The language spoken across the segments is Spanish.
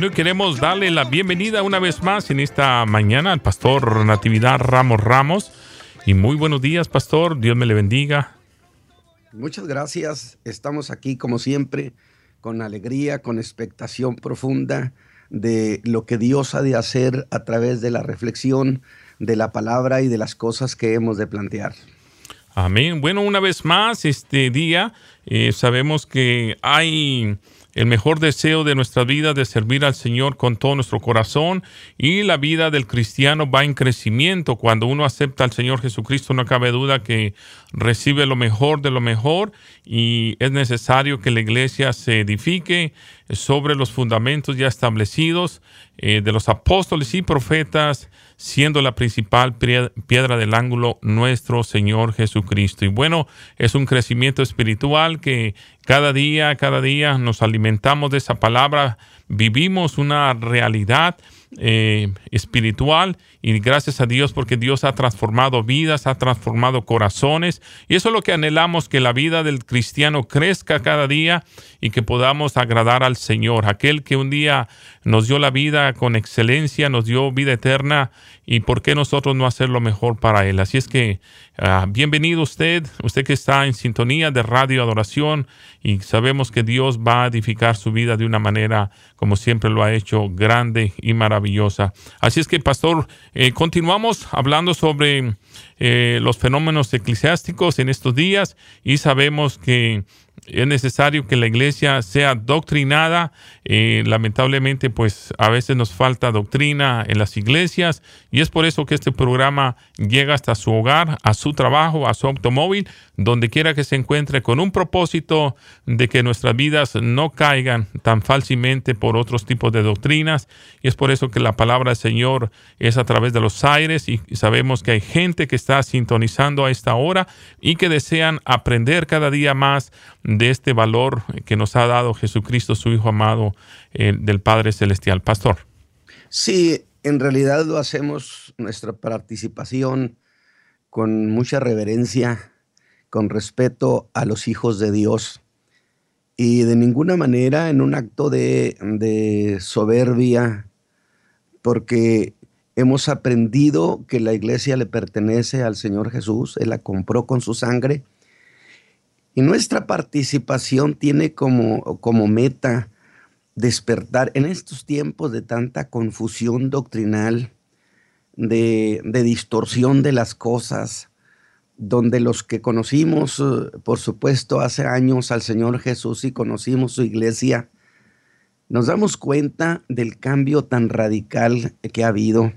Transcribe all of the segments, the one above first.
Bueno, queremos darle la bienvenida una vez más en esta mañana al pastor Natividad Ramos Ramos. Y muy buenos días, pastor. Dios me le bendiga. Muchas gracias. Estamos aquí como siempre con alegría, con expectación profunda de lo que Dios ha de hacer a través de la reflexión de la palabra y de las cosas que hemos de plantear. Amén. Bueno, una vez más, este día eh, sabemos que hay el mejor deseo de nuestra vida de servir al Señor con todo nuestro corazón y la vida del cristiano va en crecimiento. Cuando uno acepta al Señor Jesucristo no cabe duda que recibe lo mejor de lo mejor y es necesario que la iglesia se edifique sobre los fundamentos ya establecidos eh, de los apóstoles y profetas siendo la principal piedra del ángulo nuestro Señor Jesucristo. Y bueno, es un crecimiento espiritual que cada día, cada día nos alimentamos de esa palabra, vivimos una realidad eh, espiritual y gracias a Dios porque Dios ha transformado vidas, ha transformado corazones y eso es lo que anhelamos, que la vida del cristiano crezca cada día y que podamos agradar al Señor, aquel que un día nos dio la vida con excelencia, nos dio vida eterna y por qué nosotros no hacer lo mejor para Él. Así es que ah, bienvenido usted, usted que está en sintonía de Radio Adoración y sabemos que Dios va a edificar su vida de una manera como siempre lo ha hecho, grande y maravillosa. Así es que, pastor, eh, continuamos hablando sobre eh, los fenómenos eclesiásticos en estos días y sabemos que es necesario que la iglesia sea doctrinada. Eh, lamentablemente, pues a veces nos falta doctrina en las iglesias y es por eso que este programa llega hasta su hogar, a su trabajo, a su automóvil, donde quiera que se encuentre, con un propósito de que nuestras vidas no caigan tan fácilmente por otros tipos de doctrinas. Y es por eso que la palabra del Señor es a través de los aires y sabemos que hay gente que está sintonizando a esta hora y que desean aprender cada día más de este valor que nos ha dado Jesucristo, su Hijo amado eh, del Padre Celestial. Pastor. Sí, en realidad lo hacemos nuestra participación con mucha reverencia, con respeto a los hijos de Dios y de ninguna manera en un acto de, de soberbia, porque hemos aprendido que la iglesia le pertenece al Señor Jesús, Él la compró con su sangre y nuestra participación tiene como, como meta despertar en estos tiempos de tanta confusión doctrinal, de, de distorsión de las cosas, donde los que conocimos, eh, por supuesto, hace años al Señor Jesús y conocimos su iglesia, nos damos cuenta del cambio tan radical que ha habido.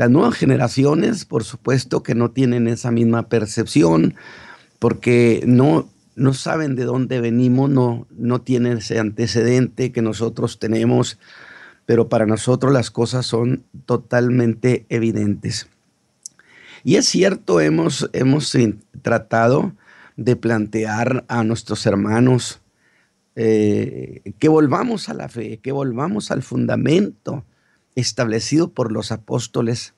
Las nuevas generaciones, por supuesto, que no tienen esa misma percepción, porque no, no saben de dónde venimos, no, no tienen ese antecedente que nosotros tenemos, pero para nosotros las cosas son totalmente evidentes. Y es cierto, hemos, hemos tratado de plantear a nuestros hermanos eh, que volvamos a la fe, que volvamos al fundamento establecido por los apóstoles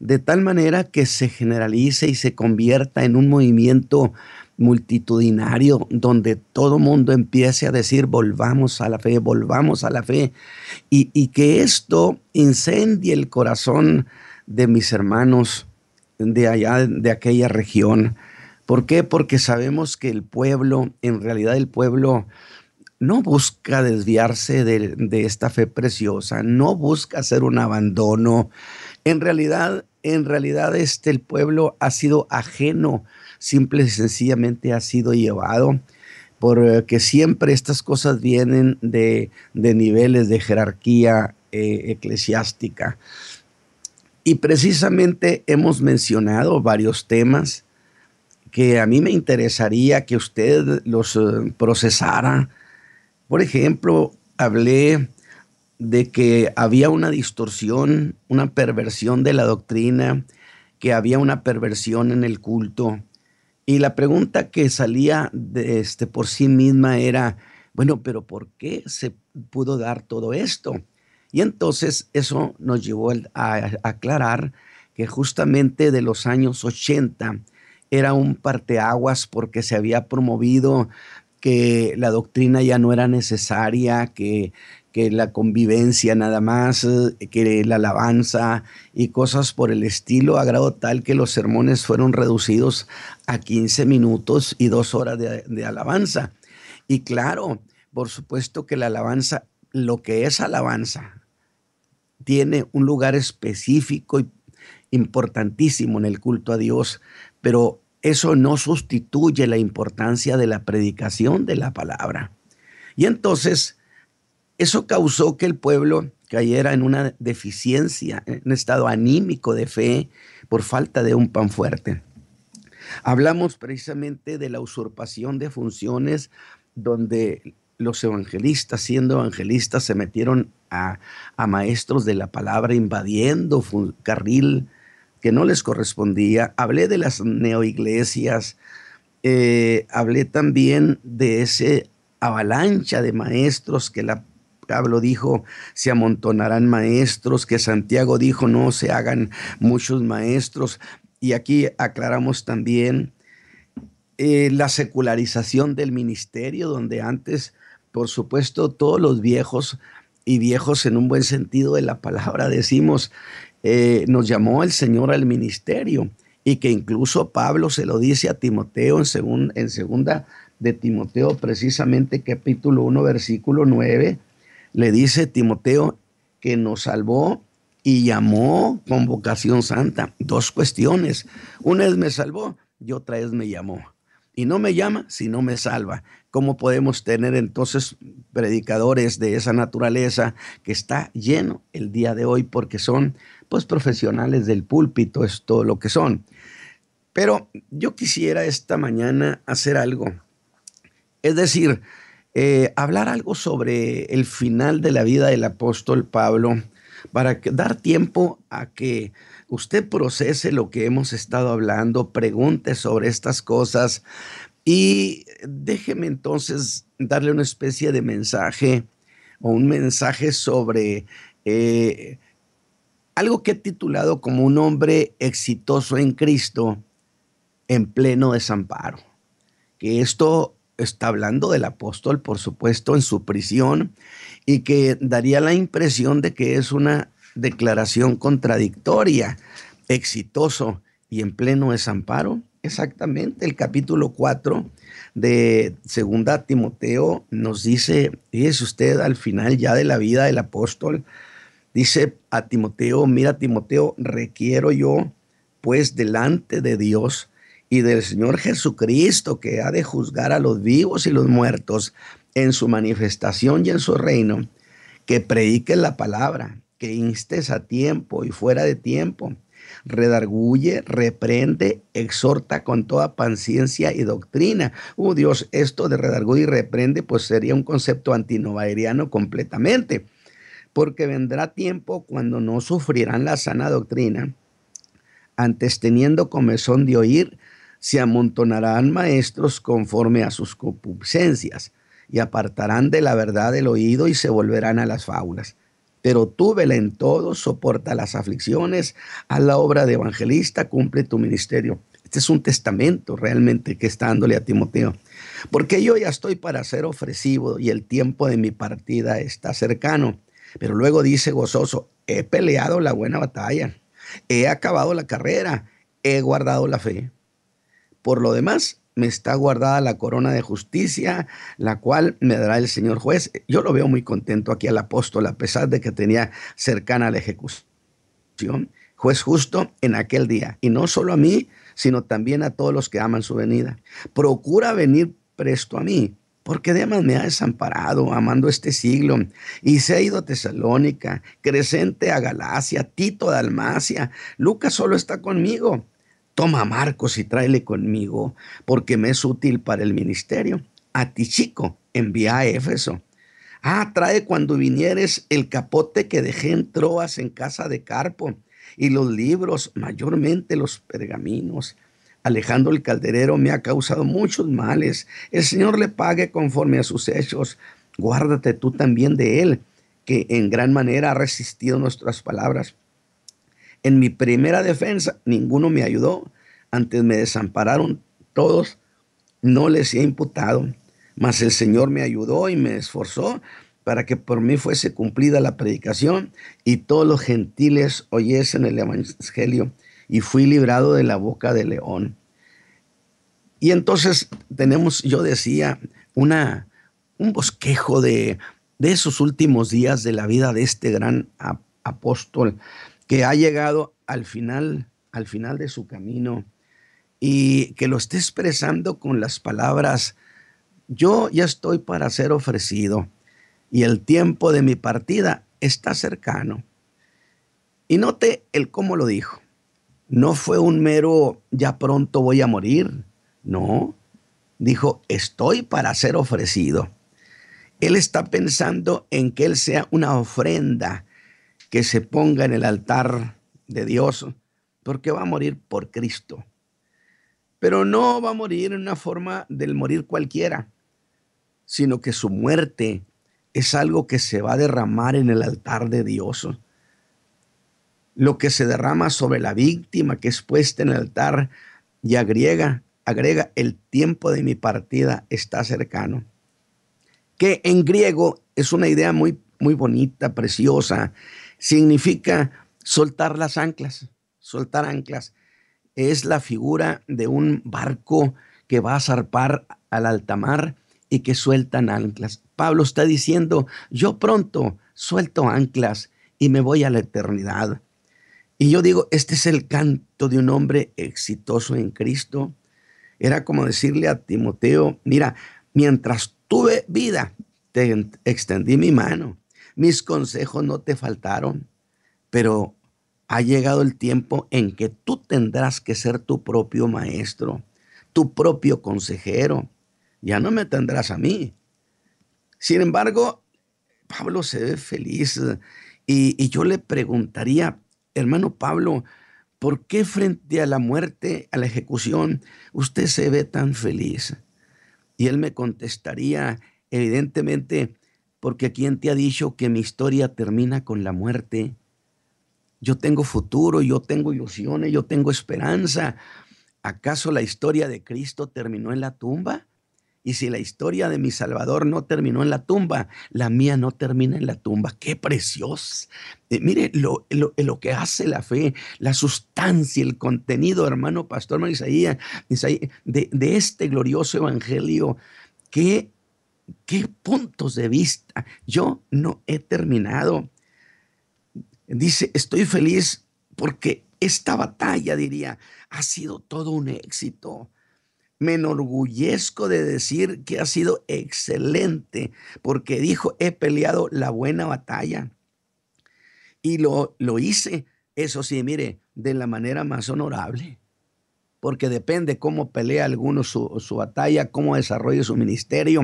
de tal manera que se generalice y se convierta en un movimiento multitudinario donde todo mundo empiece a decir volvamos a la fe, volvamos a la fe y, y que esto incendie el corazón de mis hermanos de allá, de aquella región. ¿Por qué? Porque sabemos que el pueblo, en realidad el pueblo no busca desviarse de, de esta fe preciosa, no busca hacer un abandono, en realidad, en realidad este, el pueblo ha sido ajeno, simple y sencillamente ha sido llevado, porque siempre estas cosas vienen de, niveles de jerarquía eh, eclesiástica. Y precisamente hemos mencionado varios temas que a mí me interesaría que usted los eh, procesara. Por ejemplo, hablé de que había una distorsión, una perversión de la doctrina, que había una perversión en el culto. Y la pregunta que salía de este, por sí misma era, bueno, pero ¿por qué se pudo dar todo esto? Y entonces eso nos llevó a, aclarar que justamente de los años 80 era un parteaguas porque se había promovido que la doctrina ya no era necesaria, que, que la convivencia nada más, que la alabanza y cosas por el estilo, a grado tal que los sermones fueron reducidos a 15 minutos y dos horas de, de alabanza. Y claro, por supuesto que la alabanza, lo que es alabanza, tiene un lugar específico y importantísimo en el culto a Dios, pero eso no sustituye la importancia de la predicación de la palabra. Y entonces, eso causó que el pueblo cayera en una deficiencia, en un estado anímico de fe por falta de un pan fuerte. Hablamos precisamente de la usurpación de funciones donde los evangelistas, siendo evangelistas, se metieron a, maestros de la palabra, invadiendo carril que no les correspondía. Hablé de las neoiglesias, eh, hablé también de ese avalancha de maestros que la Pablo dijo, se amontonarán maestros, que Santiago dijo, no se hagan muchos maestros. Y aquí aclaramos también eh, la secularización del ministerio, donde antes, por supuesto, todos los viejos y viejos en un buen sentido de la palabra decimos, eh, nos llamó el Señor al ministerio y que incluso Pablo se lo dice a Timoteo en, en segunda de Timoteo, precisamente capítulo 1, versículo 9, le dice Timoteo que nos salvó y llamó con vocación santa. Dos cuestiones. Una es me salvó y otra es me llamó. Y no me llama si no me salva. ¿Cómo podemos tener entonces predicadores de esa naturaleza que está lleno el día de hoy porque son pues profesionales del púlpito, es todo lo que son. Pero yo quisiera esta mañana hacer algo. Es decir, eh, hablar algo sobre el final de la vida del apóstol Pablo para dar tiempo a que usted procese lo que hemos estado hablando, pregunte sobre estas cosas y déjeme entonces darle una especie de mensaje o un mensaje sobre eh, algo que he titulado como un hombre exitoso en Cristo en pleno desamparo. Que esto está hablando del apóstol, por supuesto, en su prisión y que daría la impresión de que es una declaración contradictoria, exitoso y en pleno desamparo. Exactamente, el capítulo 4 de Segunda Timoteo nos dice, fíjese usted al final ya de la vida del apóstol, Dice a Timoteo, mira Timoteo, requiero yo pues delante de Dios y del Señor Jesucristo que ha de juzgar a los vivos y los muertos en su manifestación y en su reino, que prediques la palabra, que instes a tiempo y fuera de tiempo, redarguye, reprende, exhorta con toda paciencia y doctrina. Oh Dios, esto de redarguye y reprende pues sería un concepto antinovaeriano completamente porque vendrá tiempo cuando no sufrirán la sana doctrina. Antes teniendo comezón de oír, se amontonarán maestros conforme a sus concupiscencias y apartarán de la verdad el oído y se volverán a las fábulas. Pero tú, vela en todo, soporta las aflicciones, a la obra de evangelista, cumple tu ministerio. Este es un testamento realmente que está dándole a Timoteo. Porque yo ya estoy para ser ofrecido y el tiempo de mi partida está cercano. Pero luego dice gozoso, he peleado la buena batalla, he acabado la carrera, he guardado la fe. Por lo demás, me está guardada la corona de justicia, la cual me dará el Señor juez. Yo lo veo muy contento aquí al apóstol, a pesar de que tenía cercana la ejecución. Juez justo en aquel día. Y no solo a mí, sino también a todos los que aman su venida. Procura venir presto a mí, porque Demas me ha desamparado, amando este siglo, y se ha ido a Tesalónica, Crescente a Galacia, Tito a Dalmacia, Lucas solo está conmigo. Toma Marcos y tráele conmigo, porque me es útil para el ministerio. A ti, chico, envía a Éfeso. Ah, trae cuando vinieres el capote que dejé en Troas en casa de Carpo, y los libros, mayormente los pergaminos Alejandro el calderero me ha causado muchos males. El Señor le pague conforme a sus hechos. Guárdate tú también de él, que en gran manera ha resistido nuestras palabras. En mi primera defensa, ninguno me ayudó. Antes me desampararon todos, no les he imputado. Mas el Señor me ayudó y me esforzó para que por mí fuese cumplida la predicación y todos los gentiles oyesen el Evangelio y fui librado de la boca del león. Y entonces tenemos, yo decía, una, un bosquejo de, de esos últimos días de la vida de este gran apóstol que ha llegado al final, al final de su camino y que lo esté expresando con las palabras, yo ya estoy para ser ofrecido y el tiempo de mi partida está cercano. Y note el cómo lo dijo. No fue un mero ya pronto voy a morir. No, dijo estoy para ser ofrecido. Él está pensando en que Él sea una ofrenda que se ponga en el altar de Dios, porque va a morir por Cristo. Pero no va a morir en una forma del morir cualquiera, sino que su muerte es algo que se va a derramar en el altar de Dios. Lo que se derrama sobre la víctima que es puesta en el altar y agrega, agrega, el tiempo de mi partida está cercano. Que en griego es una idea muy, muy bonita, preciosa. Significa soltar las anclas, soltar anclas. Es la figura de un barco que va a zarpar al alta mar y que sueltan anclas. Pablo está diciendo, yo pronto suelto anclas y me voy a la eternidad. Y yo digo, este es el canto de un hombre exitoso en Cristo. Era como decirle a Timoteo, mira, mientras tuve vida, te extendí mi mano. Mis consejos no te faltaron, pero ha llegado el tiempo en que tú tendrás que ser tu propio maestro, tu propio consejero ya no me tendrás a mí. Sin embargo, Pablo se ve feliz y, yo le preguntaría, hermano Pablo, ¿por qué frente a la muerte, a la ejecución, usted se ve tan feliz? Y él me contestaría, evidentemente, porque ¿quién te ha dicho que mi historia termina con la muerte? Yo tengo futuro, yo tengo ilusiones, yo tengo esperanza. ¿Acaso la historia de Cristo terminó en la tumba? Y si la historia de mi Salvador no terminó en la tumba, la mía no termina en la tumba. ¡Qué precioso! Eh, mire lo, que hace la fe, la sustancia, el contenido, hermano Pastor Marisaía, de, de este glorioso evangelio. ¿Qué, ¿Qué puntos de vista? Yo no he terminado. Dice, estoy feliz porque esta batalla, diría, ha sido todo un éxito me enorgullezco de decir que ha sido excelente, porque dijo, he peleado la buena batalla. Y lo, lo hice, eso sí, mire, de la manera más honorable, porque depende cómo pelea alguno su, su batalla, cómo desarrolla su ministerio,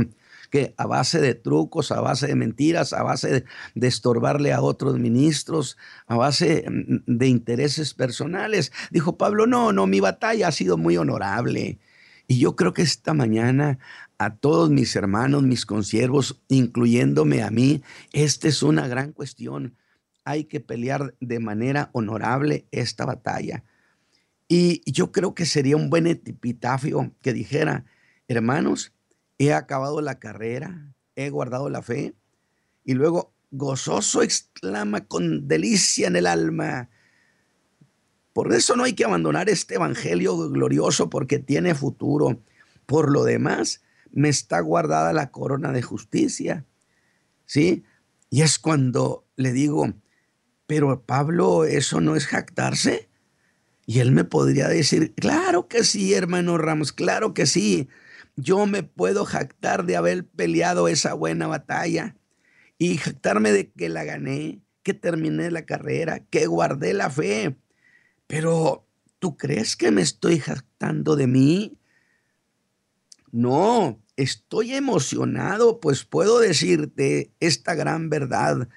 que a base de trucos, a base de mentiras, a base de, de, estorbarle a otros ministros, a base mm, de intereses personales. Dijo Pablo, no, no, mi batalla ha sido muy honorable. Y yo creo que esta mañana a todos mis hermanos, mis consiervos, incluyéndome a mí, esta es una gran cuestión. Hay que pelear de manera honorable esta batalla. Y yo creo que sería un buen epitafio que dijera, hermanos, he acabado la carrera, he guardado la fe. Y luego, gozoso exclama con delicia en el alma, por eso no hay que abandonar este evangelio glorioso porque tiene futuro. Por lo demás, me está guardada la corona de justicia. ¿Sí? Y es cuando le digo, pero Pablo, ¿eso no es jactarse? Y él me podría decir, claro que sí, hermano Ramos, claro que sí. Yo me puedo jactar de haber peleado esa buena batalla y jactarme de que la gané, que terminé la carrera, que guardé la fe. Pero, ¿tú crees que me estoy jactando de mí? No, estoy emocionado, pues puedo decirte esta gran verdad,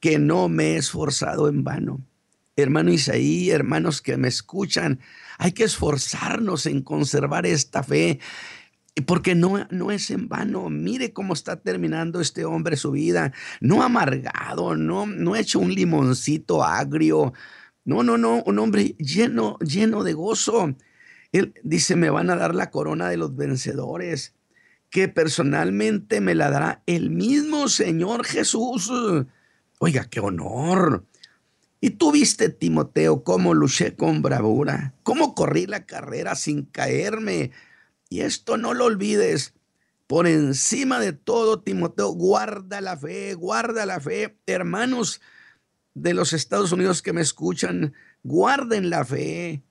que no me he esforzado en vano. Hermano Isaí, hermanos que me escuchan, hay que esforzarnos en conservar esta fe, porque no, no es en vano. Mire cómo está terminando este hombre su vida, no amargado, no, no hecho un limoncito agrio, no, no, no, un hombre lleno, lleno de gozo. Él dice, me van a dar la corona de los vencedores. que personalmente me la dará el mismo Señor Jesús. Oiga, qué honor. Y tú viste, Timoteo, cómo luché con bravura, cómo corrí la carrera sin caerme. Y esto no lo olvides. Por encima de todo, Timoteo, guarda la fe, guarda la fe. Hermanos de los Estados Unidos que me escuchan, guarden la fe.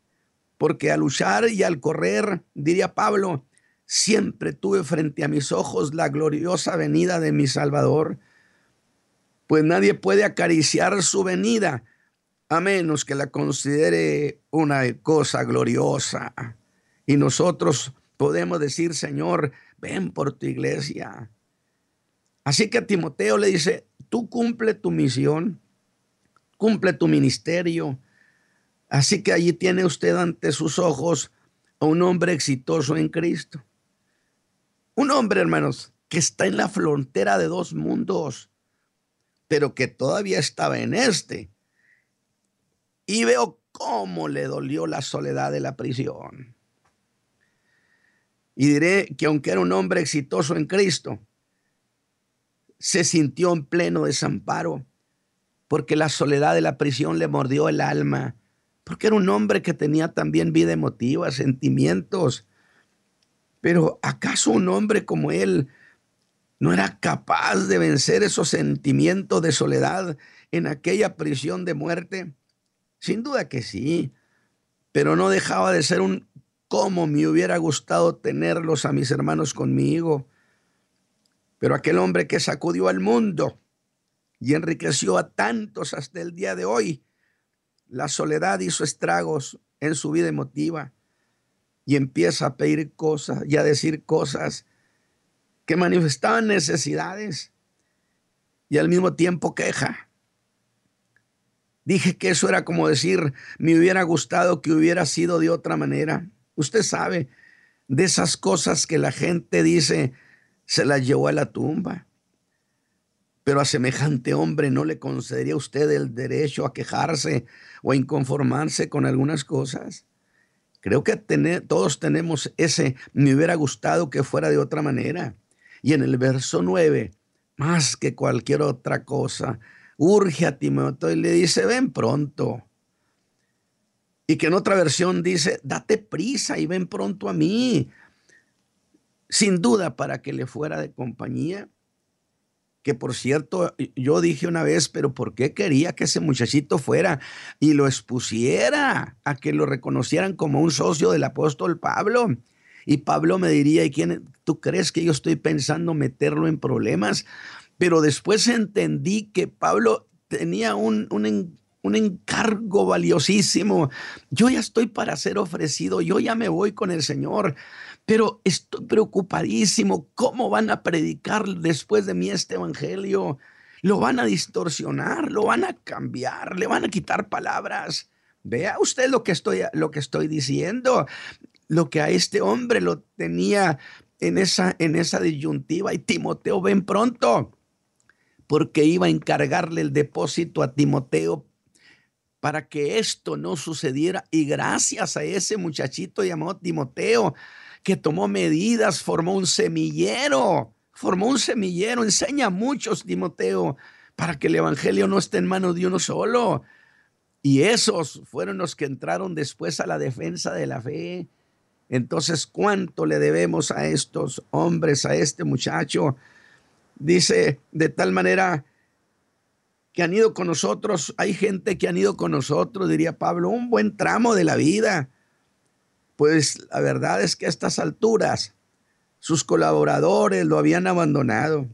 Porque al luchar y al correr, diría Pablo, siempre tuve frente a mis ojos la gloriosa venida de mi Salvador. Pues nadie puede acariciar su venida a menos que la considere una cosa gloriosa. Y nosotros podemos decir, Señor, ven por tu iglesia. Así que Timoteo le dice, tú cumple tu misión, cumple tu ministerio. Así que allí tiene usted ante sus ojos a un hombre exitoso en Cristo. Un hombre, hermanos, que está en la frontera de dos mundos, pero que todavía estaba en este y veo cómo le dolió la soledad de la prisión. Y diré que aunque era un hombre exitoso en Cristo, se sintió en pleno desamparo, porque la soledad de la prisión le mordió el alma, porque era un hombre que tenía también vida emotiva, sentimientos. Pero ¿acaso un hombre como él no era capaz de vencer esos sentimientos de soledad en aquella prisión de muerte? Sin duda que sí, pero no dejaba de ser un cómo me hubiera gustado tenerlos a mis hermanos conmigo. Pero aquel hombre que sacudió al mundo y enriqueció a tantos hasta el día de hoy, la soledad hizo estragos en su vida emotiva y empieza a pedir cosas y a decir cosas que manifestaban necesidades y al mismo tiempo queja. Dije que eso era como decir, me hubiera gustado que hubiera sido de otra manera. Usted sabe, de esas cosas que la gente dice, se las llevó a la tumba. Pero a semejante hombre no le concedería usted el derecho a quejarse o a inconformarse con algunas cosas. Creo que todos tenemos ese, me hubiera gustado que fuera de otra manera. Y en el verso 9, más que cualquier otra cosa, urge a Timoteo y le dice, ven pronto. Y que en otra versión dice, date prisa y ven pronto a mí. Sin duda para que le fuera de compañía. Que por cierto, yo dije una vez, pero ¿por qué quería que ese muchachito fuera y lo expusiera a que lo reconocieran como un socio del apóstol Pablo? Y Pablo me diría, ¿y quién, tú crees que yo estoy pensando meterlo en problemas? Pero después entendí que Pablo tenía un, un, encargo valiosísimo. Yo ya estoy para ser ofrecido, yo ya me voy con el Señor, pero estoy preocupadísimo. ¿Cómo van a predicar después de mí este evangelio? Lo van a distorsionar, lo van a cambiar, le van a quitar palabras. Vea usted lo que estoy, lo que estoy diciendo. Lo que a este hombre lo tenía en esa, en esa disyuntiva. Y Timoteo, ven pronto porque iba a encargarle el depósito a Timoteo para que esto no sucediera. Y gracias a ese muchachito llamado Timoteo, que tomó medidas, formó un semillero, formó un semillero, enseña a muchos, Timoteo, para que el Evangelio no esté en manos de uno solo. Y esos fueron los que entraron después a la defensa de la fe. Entonces, ¿cuánto le debemos a estos hombres, a este muchacho? Dice, de tal manera que han ido con nosotros, hay gente que han ido con nosotros, diría Pablo, un buen tramo de la vida. Pues la verdad es que a estas alturas sus colaboradores lo habían abandonado.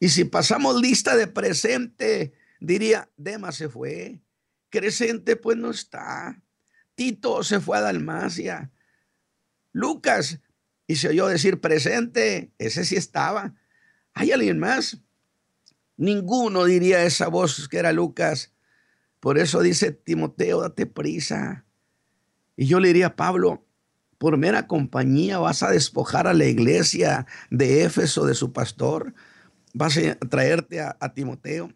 Y si pasamos lista de presente, diría, Dema se fue, Crescente pues no está, Tito se fue a Dalmacia, Lucas, y se oyó decir presente, ese sí estaba, ¿Hay alguien más? Ninguno diría esa voz que era Lucas. Por eso dice Timoteo, date prisa. Y yo le diría a Pablo, por mera compañía vas a despojar a la iglesia de Éfeso de su pastor, vas a traerte a, Timoteo.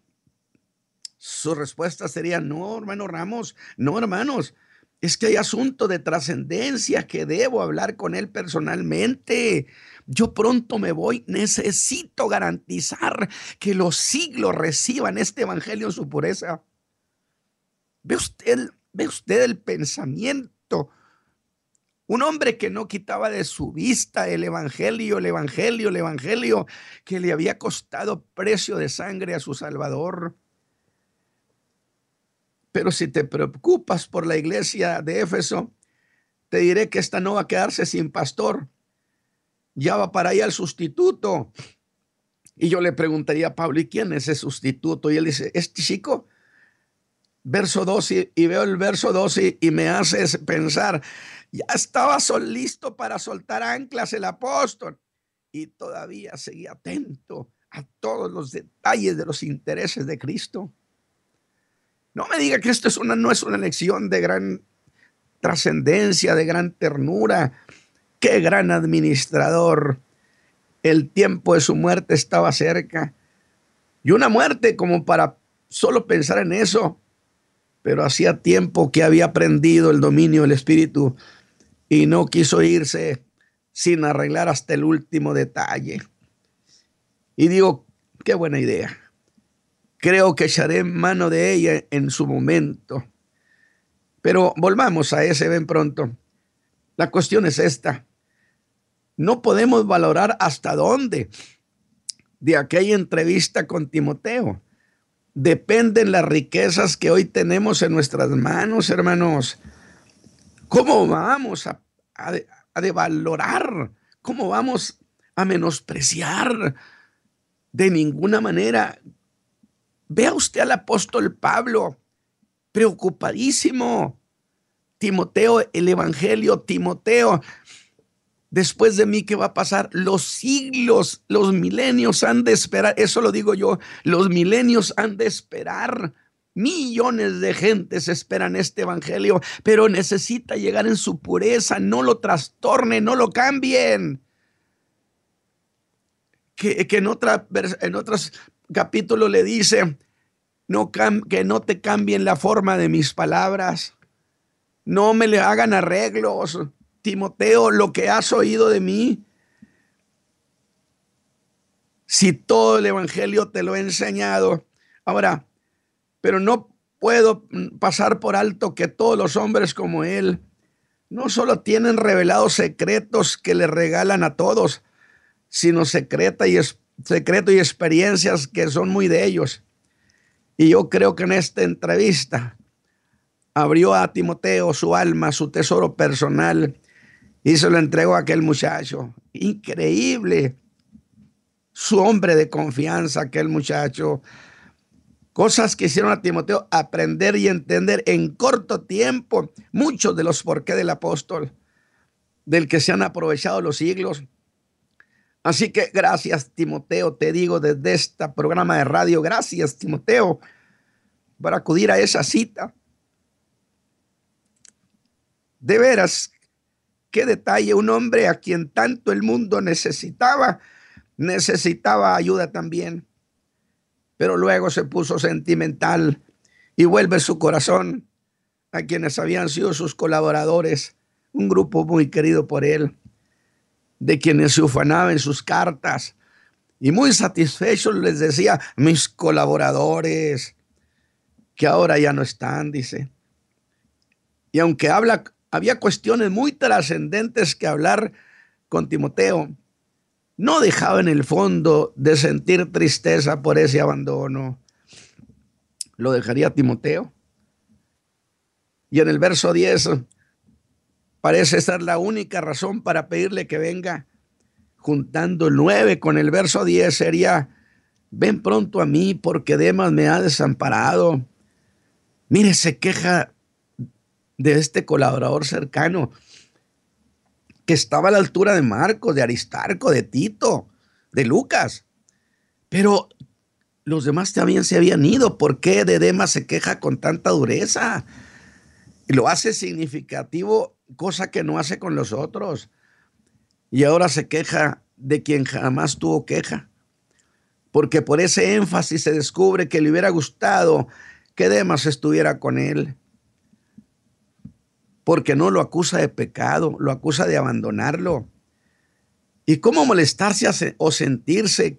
Su respuesta sería, no, hermano Ramos, no, hermanos. es que hay asunto de trascendencia que debo hablar con él personalmente. Yo pronto me voy, necesito garantizar que los siglos reciban este evangelio en su pureza. ¿Ve usted, ve usted el pensamiento? Un hombre que no quitaba de su vista el evangelio, el evangelio, el evangelio que le había costado precio de sangre a su Salvador. Pero si te preocupas por la iglesia de Éfeso, te diré que esta no va a quedarse sin pastor. Ya va para allá el sustituto. Y yo le preguntaría a Pablo, ¿y quién es ese sustituto? Y él dice, este chico, verso 12, y veo el verso 12 y me hace pensar, ya estaba listo para soltar anclas el apóstol y todavía seguía atento a todos los detalles de los intereses de Cristo. No me diga que esto es una, no es una lección de gran trascendencia, de gran ternura. Qué gran administrador. El tiempo de su muerte estaba cerca. Y una muerte como para solo pensar en eso. Pero hacía tiempo que había aprendido el dominio del Espíritu y no quiso irse sin arreglar hasta el último detalle. Y digo, qué buena idea. Creo que echaré mano de ella en su momento. Pero volvamos a ese ven pronto. La cuestión es esta. No podemos valorar hasta dónde de aquella entrevista con Timoteo. Dependen las riquezas que hoy tenemos en nuestras manos, hermanos. ¿Cómo vamos a, devalorar? ¿Cómo vamos a menospreciar? De ninguna manera Vea usted al apóstol Pablo, preocupadísimo. Timoteo, el Evangelio, Timoteo, después de mí, ¿qué va a pasar? Los siglos, los milenios han de esperar, eso lo digo yo, los milenios han de esperar. Millones de gentes esperan este Evangelio, pero necesita llegar en su pureza, no lo trastornen, no lo cambien. Que, en, otra, en otras capítulo le dice, que no te cambien la forma de mis palabras, no me le hagan arreglos. Timoteo, lo que has oído de mí, si todo el Evangelio te lo he enseñado. Ahora, pero no puedo pasar por alto que todos los hombres como él no solo tienen revelados secretos que le regalan a todos, sino secreta y es secretos y experiencias que son muy de ellos. Y yo creo que en esta entrevista abrió a Timoteo su alma, su tesoro personal, y se lo entregó a aquel muchacho. Increíble. Su hombre de confianza, aquel muchacho. Cosas que hicieron a Timoteo aprender y entender en corto tiempo muchos de los porqué del apóstol, del que se han aprovechado los siglos Así que gracias, Timoteo, te digo desde este programa de radio, gracias, Timoteo, por acudir a esa cita. De veras, qué detalle, un hombre a quien tanto el mundo necesitaba, necesitaba ayuda también. Pero luego se puso sentimental y vuelve su corazón a quienes habían sido sus colaboradores, un grupo muy querido por él de quienes se ufanaba en sus cartas. Y muy satisfecho les decía, mis colaboradores, que ahora ya no están, dice. Y aunque habla, había cuestiones muy trascendentes que hablar con Timoteo, no dejaba en el fondo de sentir tristeza por ese abandono. Lo dejaría Timoteo. Y en el verso 10 Parece ser la única razón para pedirle que venga. Juntando el 9 con el verso 10 sería, ven pronto a mí porque Demas me ha desamparado. Mire, se queja de este colaborador cercano que estaba a la altura de Marcos, de Aristarco, de Tito, de Lucas. Pero los demás también se habían ido. ¿Por qué de Demas se queja con tanta dureza? Y lo hace significativo cosa que no hace con los otros. Y ahora se queja de quien jamás tuvo queja. Porque por ese énfasis se descubre que le hubiera gustado que Demas estuviera con él. Porque no lo acusa de pecado, lo acusa de abandonarlo. ¿Y cómo molestarse o sentirse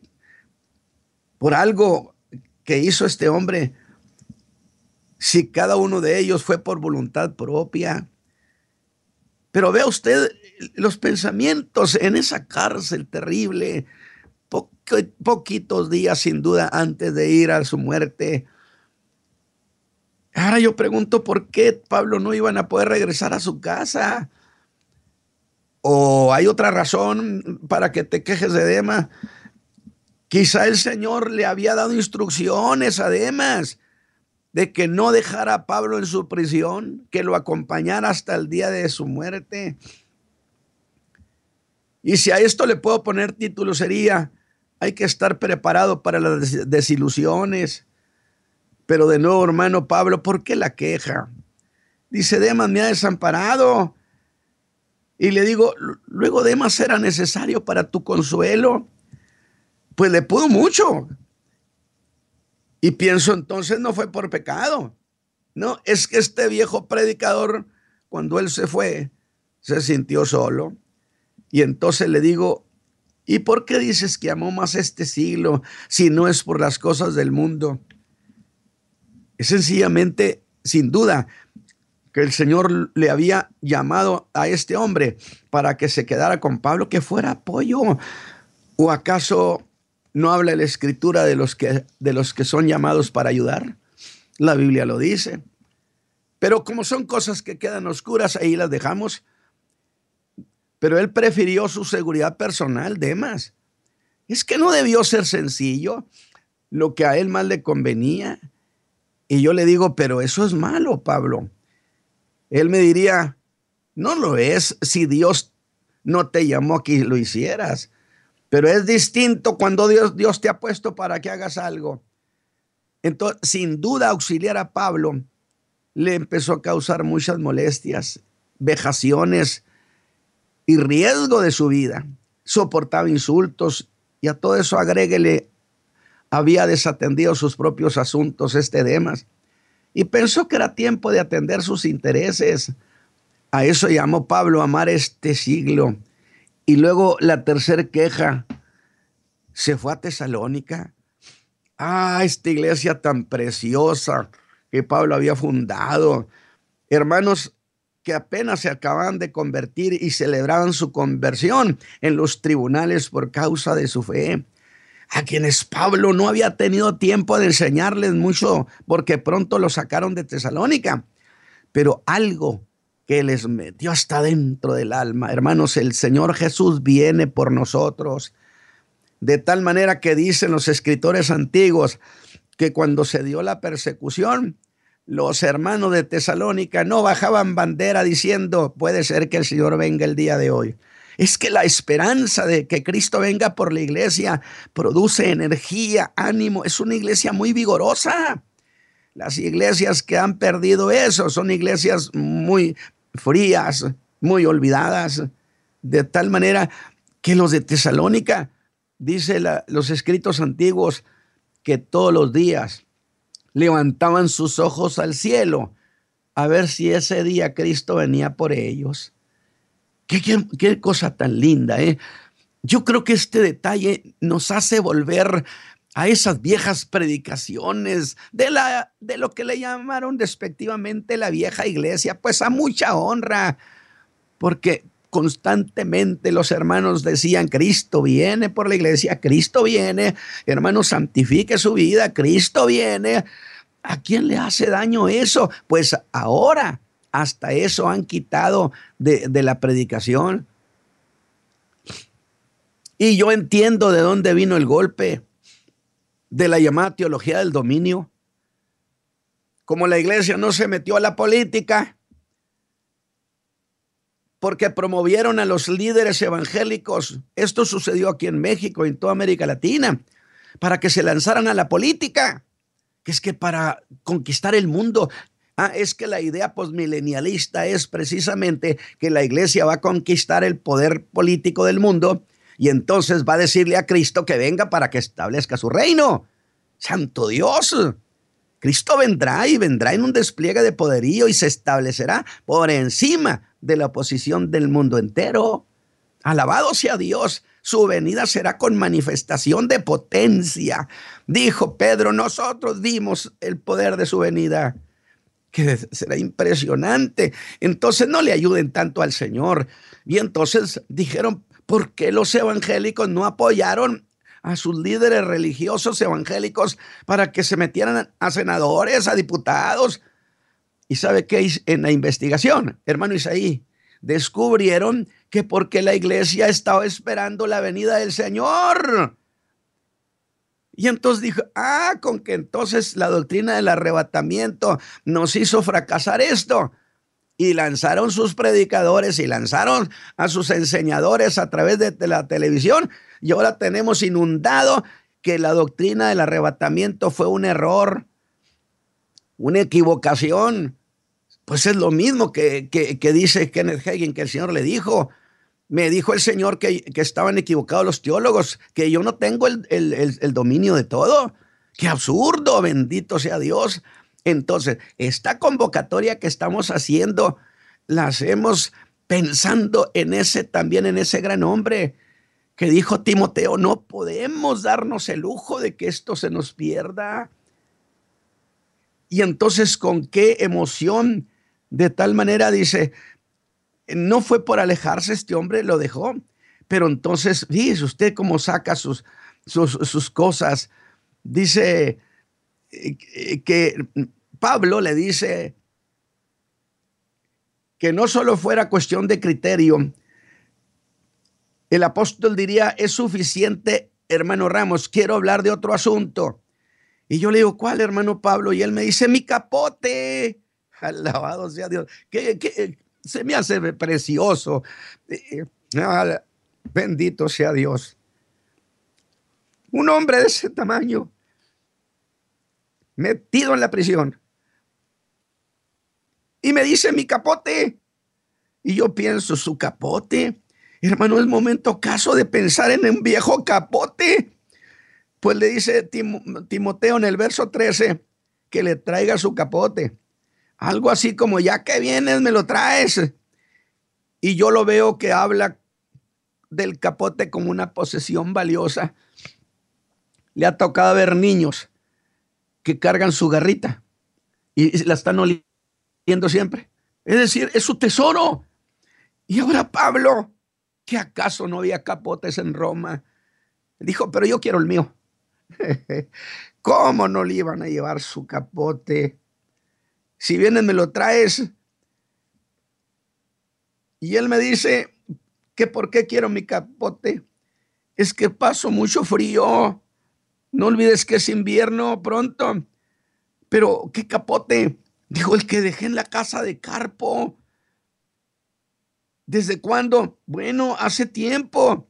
por algo que hizo este hombre si cada uno de ellos fue por voluntad propia? Pero vea usted los pensamientos en esa cárcel terrible, poquitos días sin duda antes de ir a su muerte. Ahora yo pregunto por qué Pablo no iban a poder regresar a su casa. ¿O hay otra razón para que te quejes de Demas? Quizá el Señor le había dado instrucciones a Demas de que no dejara a Pablo en su prisión, que lo acompañara hasta el día de su muerte. Y si a esto le puedo poner título sería, hay que estar preparado para las desilusiones. Pero de nuevo, hermano Pablo, ¿por qué la queja? Dice, Demas me ha desamparado. Y le digo, luego Demas era necesario para tu consuelo. Pues le pudo mucho. Y pienso entonces no fue por pecado. No, es que este viejo predicador, cuando él se fue, se sintió solo. Y entonces le digo, ¿y por qué dices que amó más este siglo si no es por las cosas del mundo? Es sencillamente, sin duda, que el Señor le había llamado a este hombre para que se quedara con Pablo, que fuera apoyo. ¿O acaso no habla la escritura de los que, de los que son llamados para ayudar? La Biblia lo dice. Pero como son cosas que quedan oscuras, ahí las dejamos. Pero él prefirió su seguridad personal, demás. Es que no debió ser sencillo lo que a él más le convenía. Y yo le digo, pero eso es malo, Pablo. Él me diría, no lo es si Dios no te llamó a que lo hicieras. Pero es distinto cuando Dios, Dios te ha puesto para que hagas algo. Entonces, sin duda, auxiliar a Pablo le empezó a causar muchas molestias, vejaciones y riesgo de su vida. Soportaba insultos y a todo eso agréguele había desatendido sus propios asuntos este Demas y pensó que era tiempo de atender sus intereses. A eso llamó Pablo amar este siglo. Y luego la tercera queja, se fue a Tesalónica. Ah, esta iglesia tan preciosa que Pablo había fundado. Hermanos que apenas se acaban de convertir y celebraban su conversión en los tribunales por causa de su fe a quienes Pablo no había tenido tiempo de enseñarles mucho porque pronto lo sacaron de Tesalónica. Pero algo que les metió hasta dentro del alma, hermanos, el Señor Jesús viene por nosotros. De tal manera que dicen los escritores antiguos que cuando se dio la persecución, los hermanos de Tesalónica no bajaban bandera diciendo, puede ser que el Señor venga el día de hoy. Es que la esperanza de que Cristo venga por la iglesia produce energía, ánimo. Es una iglesia muy vigorosa. Las iglesias que han perdido eso son iglesias muy frías, muy olvidadas, de tal manera que los de Tesalónica, dice los escritos antiguos, que todos los días levantaban sus ojos al cielo a ver si ese día Cristo venía por ellos. Qué, cosa tan linda, ¿eh? Yo creo que este detalle nos hace volver a esas viejas predicaciones de, la, de lo que le llamaron despectivamente la vieja iglesia, pues a mucha honra, porque constantemente los hermanos decían, Cristo viene por la iglesia, Cristo viene, hermano, santifique su vida, Cristo viene. ¿A quién le hace daño eso? Pues ahora hasta eso han quitado de, la predicación. Y yo entiendo de dónde vino el golpe de la llamada teología del dominio. Como la iglesia no se metió a la política, porque promovieron a los líderes evangélicos. Esto sucedió aquí en México y en toda América Latina, para que se lanzaran a la política, que es que para conquistar el mundo Ah, es que la idea posmilenialista es precisamente que la iglesia va a conquistar el poder político del mundo y entonces va a decirle a Cristo que venga para que establezca su reino. Santo Dios, Cristo vendrá y vendrá en un despliegue de poderío y se establecerá por encima de la oposición del mundo entero. Alabado sea Dios, su venida será con manifestación de potencia. Dijo Pedro, nosotros vimos el poder de su venida, que será impresionante. Entonces no le ayuden tanto al Señor. Y entonces dijeron, ¿por qué los evangélicos no apoyaron a sus líderes religiosos evangélicos para que se metieran a senadores, a diputados. ¿Y sabe qué? En la investigación, hermano Isaí, descubrieron que porque la iglesia estaba esperando la venida del Señor. Y entonces dijo, ah, con que entonces la doctrina del arrebatamiento nos hizo fracasar esto. Y lanzaron sus predicadores y lanzaron a sus enseñadores a través de la televisión y ahora tenemos inundado que la doctrina del arrebatamiento fue un error, una equivocación. Pues es lo mismo que, dice Kenneth Hagin, que el Señor le dijo. Me dijo el Señor que, estaban equivocados los teólogos, que yo no tengo el, el dominio de todo. Qué absurdo, bendito sea Dios. Entonces, esta convocatoria que estamos haciendo, la hacemos pensando en ese también, en ese gran hombre, que dijo Timoteo, no podemos darnos el lujo de que esto se nos pierda. Y entonces con qué emoción, de tal manera dice, no fue por alejarse este hombre, lo dejó, pero entonces, fíjese usted cómo saca sus, sus, sus cosas. Dice eh, que Pablo le dice que no solo fuera cuestión de criterio, el apóstol diría, es suficiente, hermano Ramos, quiero hablar de otro asunto. Y yo le digo, ¿cuál, hermano Pablo? Y él me dice, mi capote. Alabado sea Dios. Que, se me hace precioso. Eh, eh, bendito sea Dios. Un hombre de ese tamaño, metido en la prisión. Y me dice mi capote. Y yo pienso, su capote. Hermano, es momento caso de pensar en un viejo capote. Pues le dice Timoteo en el verso 13 que le traiga su capote. Algo así como, ya que vienes, me lo traes. Y yo lo veo que habla del capote como una posesión valiosa. Le ha tocado ver niños que cargan su garrita y la están oliendo siempre. Es decir, es su tesoro. Y ahora Pablo ¿Que acaso no había capotes en Roma? Dijo, pero yo quiero el mío. ¿Cómo no le iban a llevar su capote? Si vienes, me lo traes. Y él me dice que por qué quiero mi capote. Es que paso mucho frío. No olvides que es invierno pronto. Pero, ¿qué capote? Dijo el que dejé en la casa de Carpo. ¿Desde cuándo? Bueno, hace tiempo.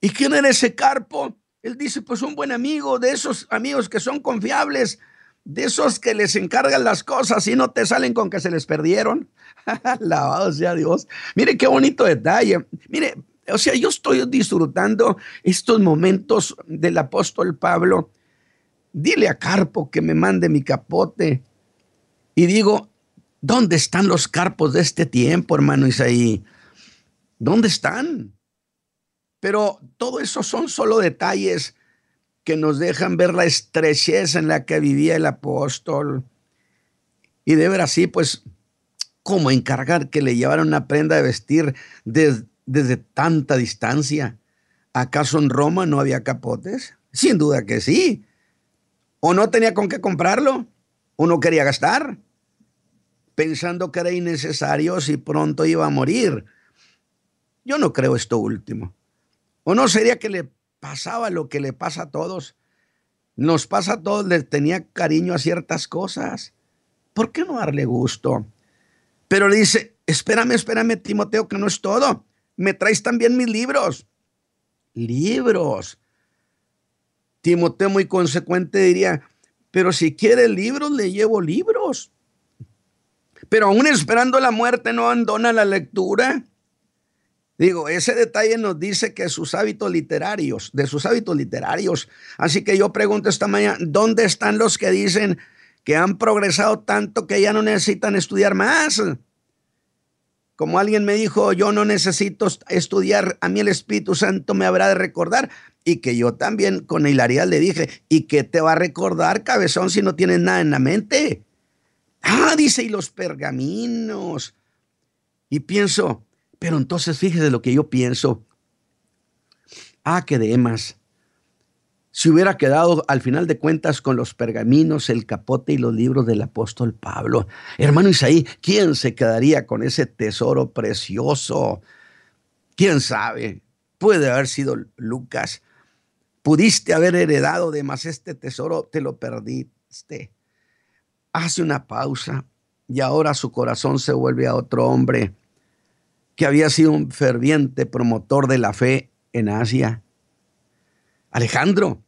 ¿Y quién era ese carpo? Él dice, pues un buen amigo, de esos amigos que son confiables, de esos que les encargan las cosas y no te salen con que se les perdieron. Alabado sea Dios. Mire qué bonito detalle. Mire, o sea, yo estoy disfrutando estos momentos del apóstol Pablo. Dile a Carpo que me mande mi capote. Y digo, ¿Dónde están los carpos de este tiempo, hermano Isaí? ¿Dónde están? Pero todo eso son solo detalles que nos dejan ver la estrechez en la que vivía el apóstol. Y de ver así, pues, ¿cómo encargar que le llevaran una prenda de vestir desde tanta distancia? ¿Acaso en Roma no había capotes? Sin duda que sí. ¿O no tenía con qué comprarlo? ¿O no quería gastar? pensando que era innecesario si pronto iba a morir. Yo no creo esto último. ¿O no sería que le pasaba lo que le pasa a todos? Nos pasa a todos, le tenía cariño a ciertas cosas. ¿Por qué no darle gusto? Pero le dice, espérame, espérame, Timoteo, que no es todo. Me traes también mis libros. Libros. Timoteo muy consecuente diría, pero si quiere libros, le llevo libros pero aún esperando la muerte no abandona la lectura. Digo, ese detalle nos dice que sus hábitos literarios, de sus hábitos literarios. Así que yo pregunto esta mañana, ¿dónde están los que dicen que han progresado tanto que ya no necesitan estudiar más? Como alguien me dijo, yo no necesito estudiar, a mí el Espíritu Santo me habrá de recordar. Y que yo también con hilaridad le dije, ¿y qué te va a recordar, cabezón, si no tienes nada en la mente? Ah, dice, y los pergaminos. Y pienso, pero entonces fíjese lo que yo pienso. Ah, que Demas si hubiera quedado al final de cuentas con los pergaminos, el capote y los libros del apóstol Pablo. Hermano Isaí, ¿quién se quedaría con ese tesoro precioso? ¿Quién sabe? Puede haber sido Lucas. Pudiste haber heredado de más este tesoro, te lo perdiste. Hace una pausa y ahora su corazón se vuelve a otro hombre que había sido un ferviente promotor de la fe en Asia. Alejandro,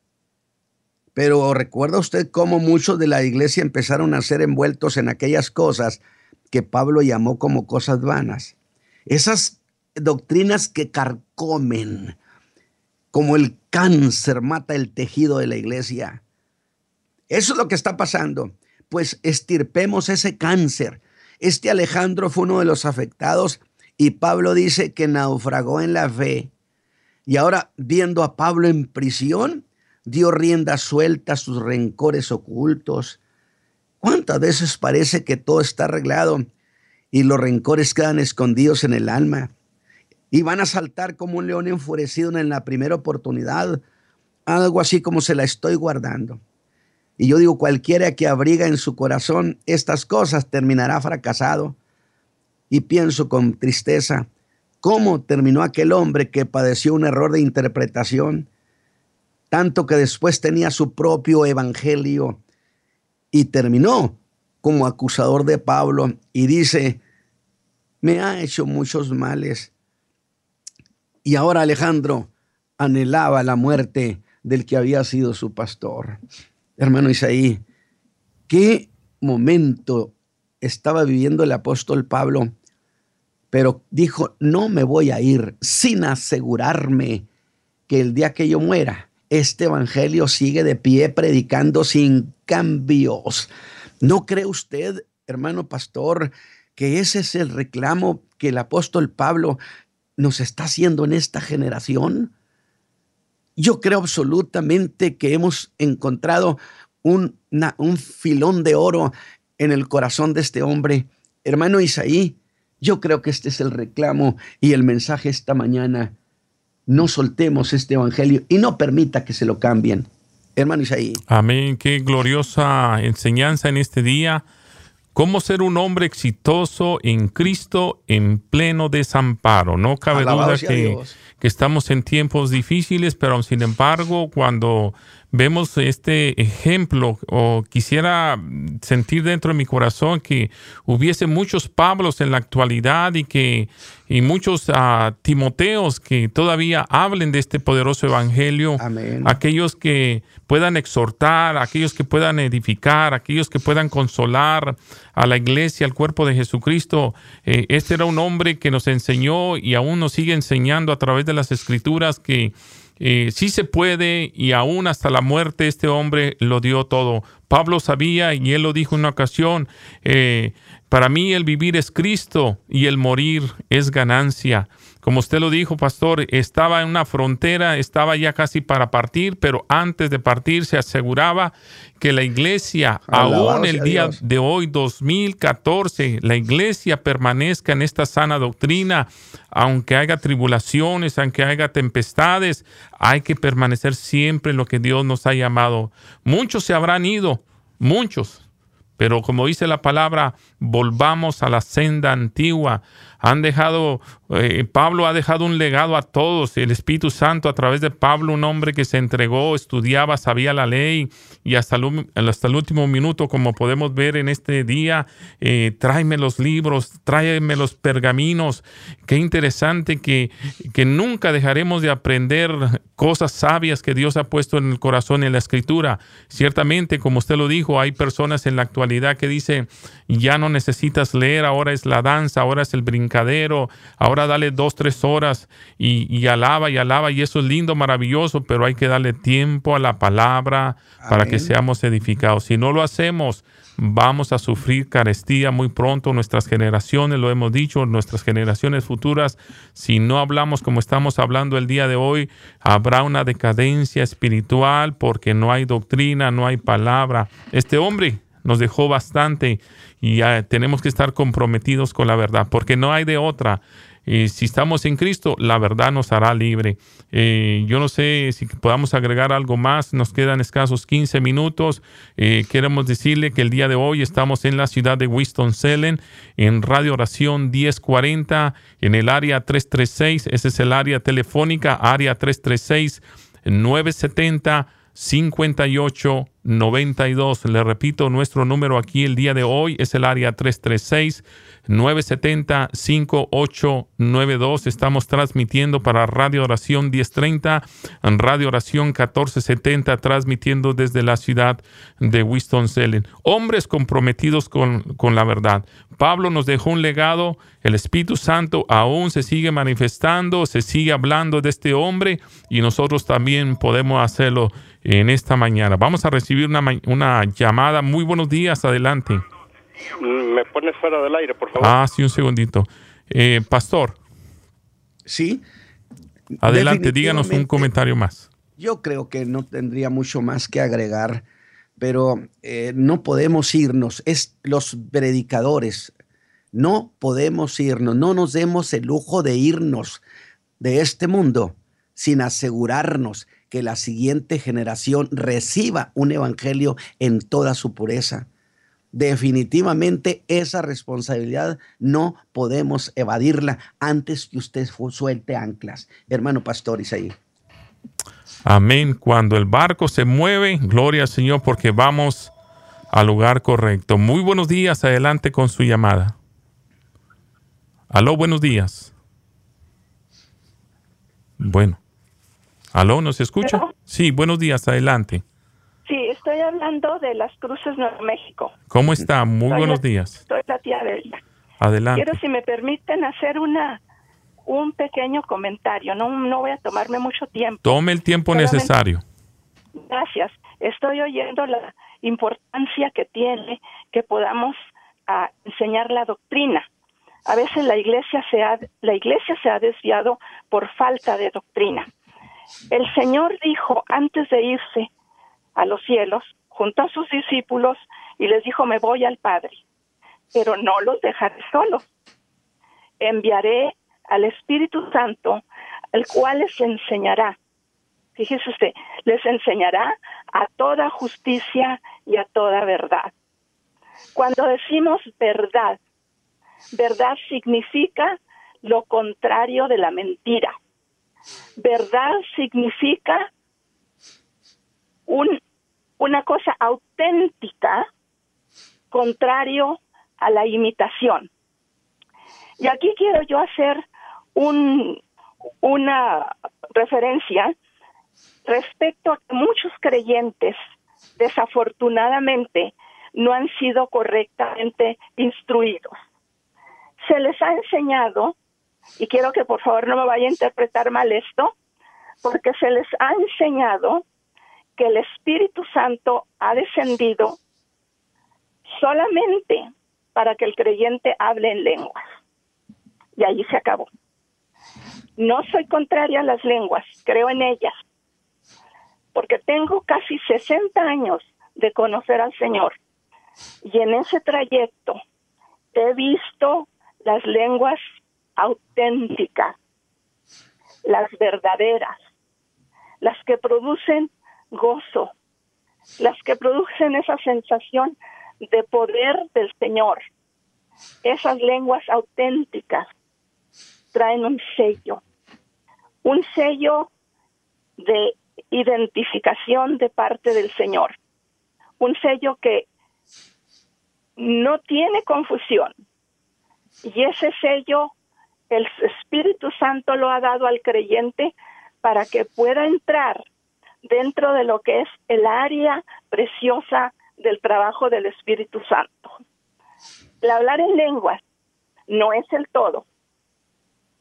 pero recuerda usted cómo muchos de la iglesia empezaron a ser envueltos en aquellas cosas que Pablo llamó como cosas vanas. Esas doctrinas que carcomen, como el cáncer mata el tejido de la iglesia. Eso es lo que está pasando. Pues estirpemos ese cáncer. Este Alejandro fue uno de los afectados y Pablo dice que naufragó en la fe. Y ahora, viendo a Pablo en prisión, dio rienda suelta a sus rencores ocultos. ¿Cuántas veces parece que todo está arreglado y los rencores quedan escondidos en el alma? Y van a saltar como un león enfurecido en la primera oportunidad, algo así como se la estoy guardando. Y yo digo, cualquiera que abriga en su corazón estas cosas terminará fracasado y pienso con tristeza cómo terminó aquel hombre que padeció un error de interpretación, tanto que después tenía su propio evangelio y terminó como acusador de Pablo y dice, me ha hecho muchos males. Y ahora Alejandro anhelaba la muerte del que había sido su pastor. Hermano Isaí, qué momento estaba viviendo el apóstol Pablo pero dijo, no me voy a ir sin asegurarme que el día que yo muera, este evangelio sigue de pie predicando sin cambios. ¿No cree usted, hermano pastor, que ese es el reclamo que el apóstol Pablo nos está haciendo en esta generación? Yo creo absolutamente que hemos encontrado un, un filón de oro en el corazón de este hombre. Hermano Isaí, yo creo que este es el reclamo y el mensaje esta mañana. No soltemos este evangelio y no permita que se lo cambien. Hermano Isaí. Amén. Qué gloriosa enseñanza en este día. Cómo ser un hombre exitoso en Cristo en pleno desamparo. No cabe duda que, que estamos en tiempos difíciles, pero sin embargo, cuando vemos este ejemplo o quisiera sentir dentro de mi corazón que hubiese muchos Pablos en la actualidad y que y muchos uh, Timoteos que todavía hablen de este poderoso evangelio, aquellos que puedan exhortar, aquellos que puedan edificar, aquellos que puedan consolar a la iglesia, al cuerpo de Jesucristo. Eh, este era un hombre que nos enseñó y aún nos sigue enseñando a través de las escrituras que eh, sí se puede y aún hasta la muerte este hombre lo dio todo. Pablo sabía y él lo dijo en una ocasión, eh, para mí el vivir es Cristo y el morir es ganancia. Como usted lo dijo, pastor, estaba en una frontera, estaba ya casi para partir, pero antes de partir se aseguraba que la iglesia, aún el día de hoy, 2014, la iglesia permanezca en esta sana doctrina, aunque haya tribulaciones, aunque haya tempestades, hay que permanecer siempre en lo que Dios nos ha llamado. Muchos se habrán ido, muchos, pero como dice la palabra, volvamos a la senda antigua. Han dejado, eh, Pablo ha dejado un legado a todos. El Espíritu Santo a través de Pablo, un hombre que se entregó, estudiaba, sabía la ley y hasta el, hasta el último minuto, como podemos ver en este día, eh, tráeme los libros, tráeme los pergaminos. Qué interesante que, que nunca dejaremos de aprender cosas sabias que Dios ha puesto en el corazón en la escritura. Ciertamente, como usted lo dijo, hay personas en la actualidad que dice, ya no necesitas leer, ahora es la danza, ahora es el brincadero, ahora dale dos, tres horas y, y alaba y alaba y eso es lindo, maravilloso, pero hay que darle tiempo a la palabra para que seamos edificados. Si no lo hacemos, vamos a sufrir carestía muy pronto. Nuestras generaciones, lo hemos dicho, nuestras generaciones futuras, si no hablamos como estamos hablando el día de hoy, habrá una decadencia espiritual porque no hay doctrina, no hay palabra. Este hombre nos dejó bastante y tenemos que estar comprometidos con la verdad porque no hay de otra. Si estamos en Cristo, la verdad nos hará libre. Eh, yo no sé si podamos agregar algo más, nos quedan escasos 15 minutos. Eh, queremos decirle que el día de hoy estamos en la ciudad de Winston-Salem, en Radio Oración 1040, en el área 336, ese es el área telefónica, área 336 970 58 92. Le repito, nuestro número aquí el día de hoy es el área 336 970 5892. Estamos transmitiendo para Radio Oración 1030, Radio Oración 1470, transmitiendo desde la ciudad de Winston-Salem. Hombres comprometidos con, con la verdad. Pablo nos dejó un legado, el Espíritu Santo aún se sigue manifestando, se sigue hablando de este hombre y nosotros también podemos hacerlo en esta mañana. Vamos a recibir una, una llamada. Muy buenos días, adelante. ¿Me pones fuera del aire, por favor? Ah, sí, un segundito. Eh, pastor. Sí. Adelante, díganos un comentario más. Yo creo que no tendría mucho más que agregar, pero eh, no podemos irnos. Es los predicadores. No podemos irnos. No nos demos el lujo de irnos de este mundo sin asegurarnos que la siguiente generación reciba un evangelio en toda su pureza definitivamente esa responsabilidad no podemos evadirla antes que usted suelte anclas. Hermano Pastor Isaí. Amén. Cuando el barco se mueve, gloria al Señor porque vamos al lugar correcto. Muy buenos días, adelante con su llamada. Aló, buenos días. Bueno. Aló, ¿nos escucha? Sí, buenos días, adelante. Sí, estoy hablando de las Cruces Nuevo México. ¿Cómo está? Muy buenos días. Soy la tía Delia. Adelante. Quiero, si me permiten, hacer una un pequeño comentario. No, no voy a tomarme mucho tiempo. Tome el tiempo necesario. Gracias. Estoy oyendo la importancia que tiene que podamos ah, enseñar la doctrina. A veces la iglesia se ha, la iglesia se ha desviado por falta de doctrina. El Señor dijo antes de irse a los cielos, junto a sus discípulos y les dijo, me voy al Padre, pero no los dejaré solos. Enviaré al Espíritu Santo, el cual les enseñará. Fíjese usted, les enseñará a toda justicia y a toda verdad. Cuando decimos verdad, verdad significa lo contrario de la mentira. Verdad significa un, una cosa auténtica contrario a la imitación. Y aquí quiero yo hacer un, una referencia respecto a que muchos creyentes desafortunadamente no han sido correctamente instruidos. Se les ha enseñado, y quiero que por favor no me vaya a interpretar mal esto, porque se les ha enseñado que el Espíritu Santo ha descendido solamente para que el creyente hable en lenguas. Y ahí se acabó. No soy contraria a las lenguas, creo en ellas, porque tengo casi 60 años de conocer al Señor. Y en ese trayecto he visto las lenguas auténticas, las verdaderas, las que producen gozo, las que producen esa sensación de poder del Señor. Esas lenguas auténticas traen un sello, un sello de identificación de parte del Señor, un sello que no tiene confusión. Y ese sello el Espíritu Santo lo ha dado al creyente para que pueda entrar dentro de lo que es el área preciosa del trabajo del Espíritu Santo. El hablar en lenguas no es el todo.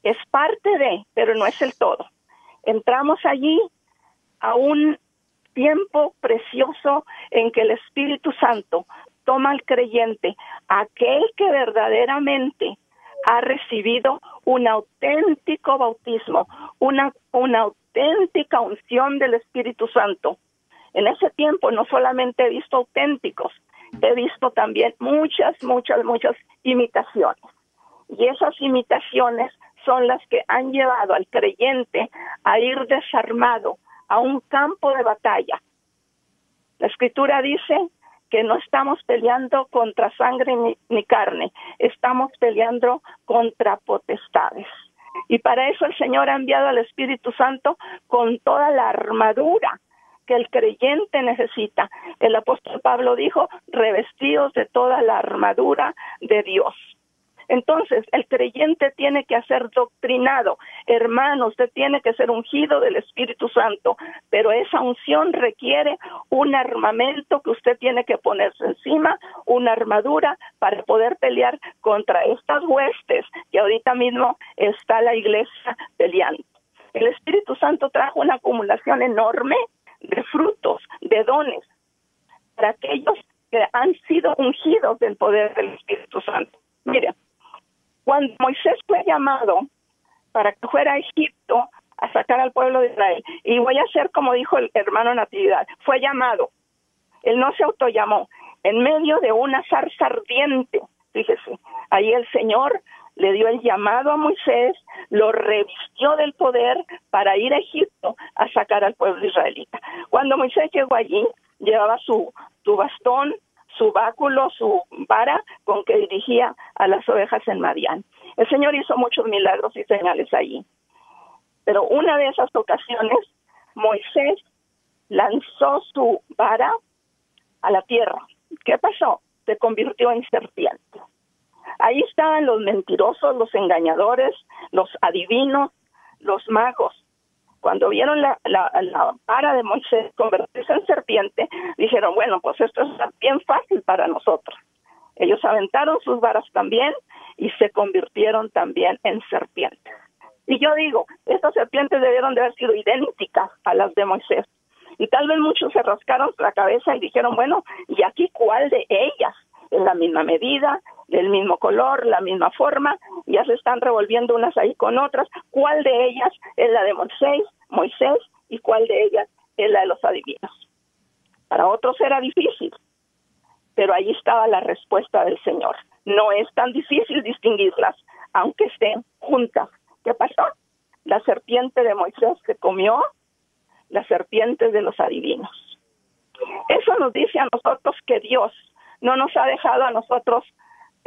Es parte de, pero no es el todo. Entramos allí a un tiempo precioso en que el Espíritu Santo toma al creyente, aquel que verdaderamente ha recibido un auténtico bautismo, una, una auténtica unción del Espíritu Santo. En ese tiempo no solamente he visto auténticos, he visto también muchas, muchas, muchas imitaciones. Y esas imitaciones son las que han llevado al creyente a ir desarmado a un campo de batalla. La escritura dice que no estamos peleando contra sangre ni, carne, estamos peleando contra potestades. Y para eso el Señor ha enviado al Espíritu Santo con toda la armadura que el creyente necesita. El apóstol Pablo dijo, revestidos de toda la armadura de Dios. Entonces, el creyente tiene que ser doctrinado. Hermano, usted tiene que ser ungido del Espíritu Santo, pero esa unción requiere un armamento que usted tiene que ponerse encima, una armadura para poder pelear contra estas huestes que ahorita mismo está la iglesia peleando. El Espíritu Santo trajo una acumulación enorme de frutos, de dones, para aquellos que han sido ungidos del poder del Espíritu Santo. Mire, cuando Moisés fue llamado para que fuera a Egipto a sacar al pueblo de Israel, y voy a hacer como dijo el hermano Natividad, fue llamado, él no se autollamó, en medio de una zarza ardiente, fíjese, ahí el Señor le dio el llamado a Moisés, lo revistió del poder para ir a Egipto a sacar al pueblo israelita. Cuando Moisés llegó allí, llevaba su, su bastón, su báculo, su vara con que dirigía a las ovejas en Madián. El Señor hizo muchos milagros y señales allí. Pero una de esas ocasiones, Moisés lanzó su vara a la tierra. ¿Qué pasó? Se convirtió en serpiente. Ahí estaban los mentirosos, los engañadores, los adivinos, los magos, cuando vieron la, la, vara de Moisés convertirse en serpiente, dijeron, bueno, pues esto es bien fácil para nosotros. Ellos aventaron sus varas también y se convirtieron también en serpientes. Y yo digo, estas serpientes debieron de haber sido idénticas a las de Moisés. Y tal vez muchos se rascaron la cabeza y dijeron, bueno, ¿y aquí cuál de ellas? En la misma medida, del mismo color, la misma forma, ya se están revolviendo unas ahí con otras, cuál de ellas es la de Moisés, Moisés y cuál de ellas es la de los adivinos. Para otros era difícil, pero ahí estaba la respuesta del Señor. No es tan difícil distinguirlas, aunque estén juntas. ¿Qué pasó? La serpiente de Moisés se comió la serpiente de los adivinos. Eso nos dice a nosotros que Dios no nos ha dejado a nosotros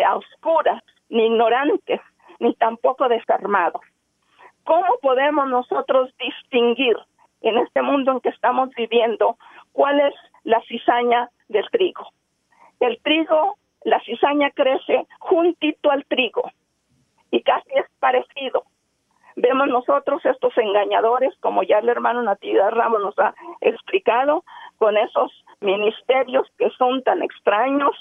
a oscuras, ni ignorantes, ni tampoco desarmados. ¿Cómo podemos nosotros distinguir en este mundo en que estamos viviendo cuál es la cizaña del trigo? El trigo, la cizaña crece juntito al trigo y casi es parecido. Vemos nosotros estos engañadores, como ya el hermano Natividad Ramos nos ha explicado, con esos ministerios que son tan extraños,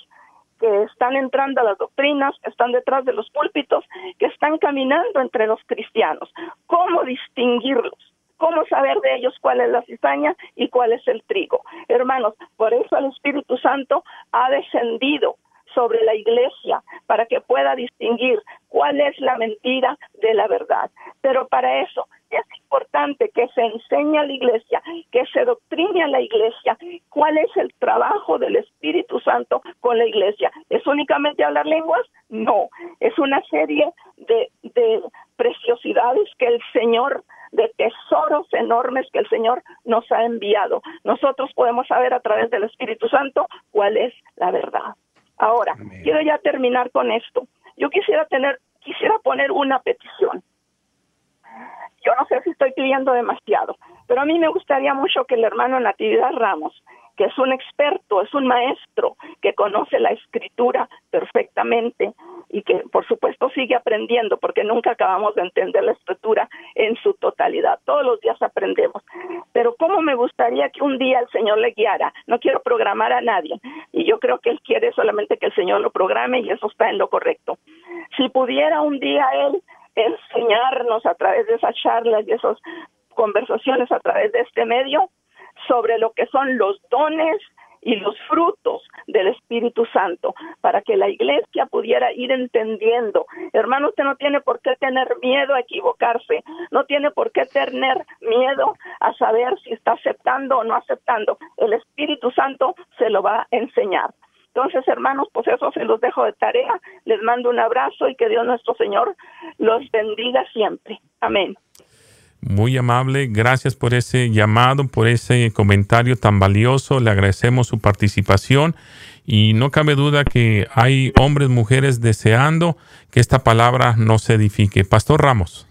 que están entrando a las doctrinas, que están detrás de los púlpitos, que están caminando entre los cristianos. ¿Cómo distinguirlos? ¿Cómo saber de ellos cuál es la cizaña y cuál es el trigo? Hermanos, por eso el Espíritu Santo ha descendido sobre la iglesia para que pueda distinguir cuál es la mentira de la verdad. Pero para eso es importante que se enseñe a la iglesia, que se doctrine a la iglesia cuál es el trabajo del Espíritu Santo con la iglesia. ¿Es únicamente hablar lenguas? No, es una serie de, de preciosidades que el Señor de tesoros enormes que el Señor nos ha enviado. Nosotros podemos saber a través del Espíritu Santo cuál es la verdad. Ahora, quiero ya terminar con esto. Yo quisiera tener, quisiera poner una petición. Yo no sé si estoy pidiendo demasiado, pero a mí me gustaría mucho que el hermano Natividad Ramos, que es un experto, es un maestro, que conoce la escritura perfectamente y que por supuesto sigue aprendiendo porque nunca acabamos de entender la escritura en su totalidad. Todos los días aprendemos. Pero cómo me gustaría que un día el Señor le guiara. No quiero programar a nadie y yo creo que Él quiere solamente que el Señor lo programe y eso está en lo correcto. Si pudiera un día Él enseñarnos a través de esas charlas y esas conversaciones a través de este medio sobre lo que son los dones y los frutos del Espíritu Santo para que la iglesia pudiera ir entendiendo. Hermano, usted no tiene por qué tener miedo a equivocarse, no tiene por qué tener miedo a saber si está aceptando o no aceptando. El Espíritu Santo se lo va a enseñar. Entonces, hermanos, pues eso se los dejo de tarea. Les mando un abrazo y que Dios nuestro Señor los bendiga siempre. Amén. Muy amable, gracias por ese llamado, por ese comentario tan valioso. Le agradecemos su participación y no cabe duda que hay hombres, mujeres deseando que esta palabra no se edifique. Pastor Ramos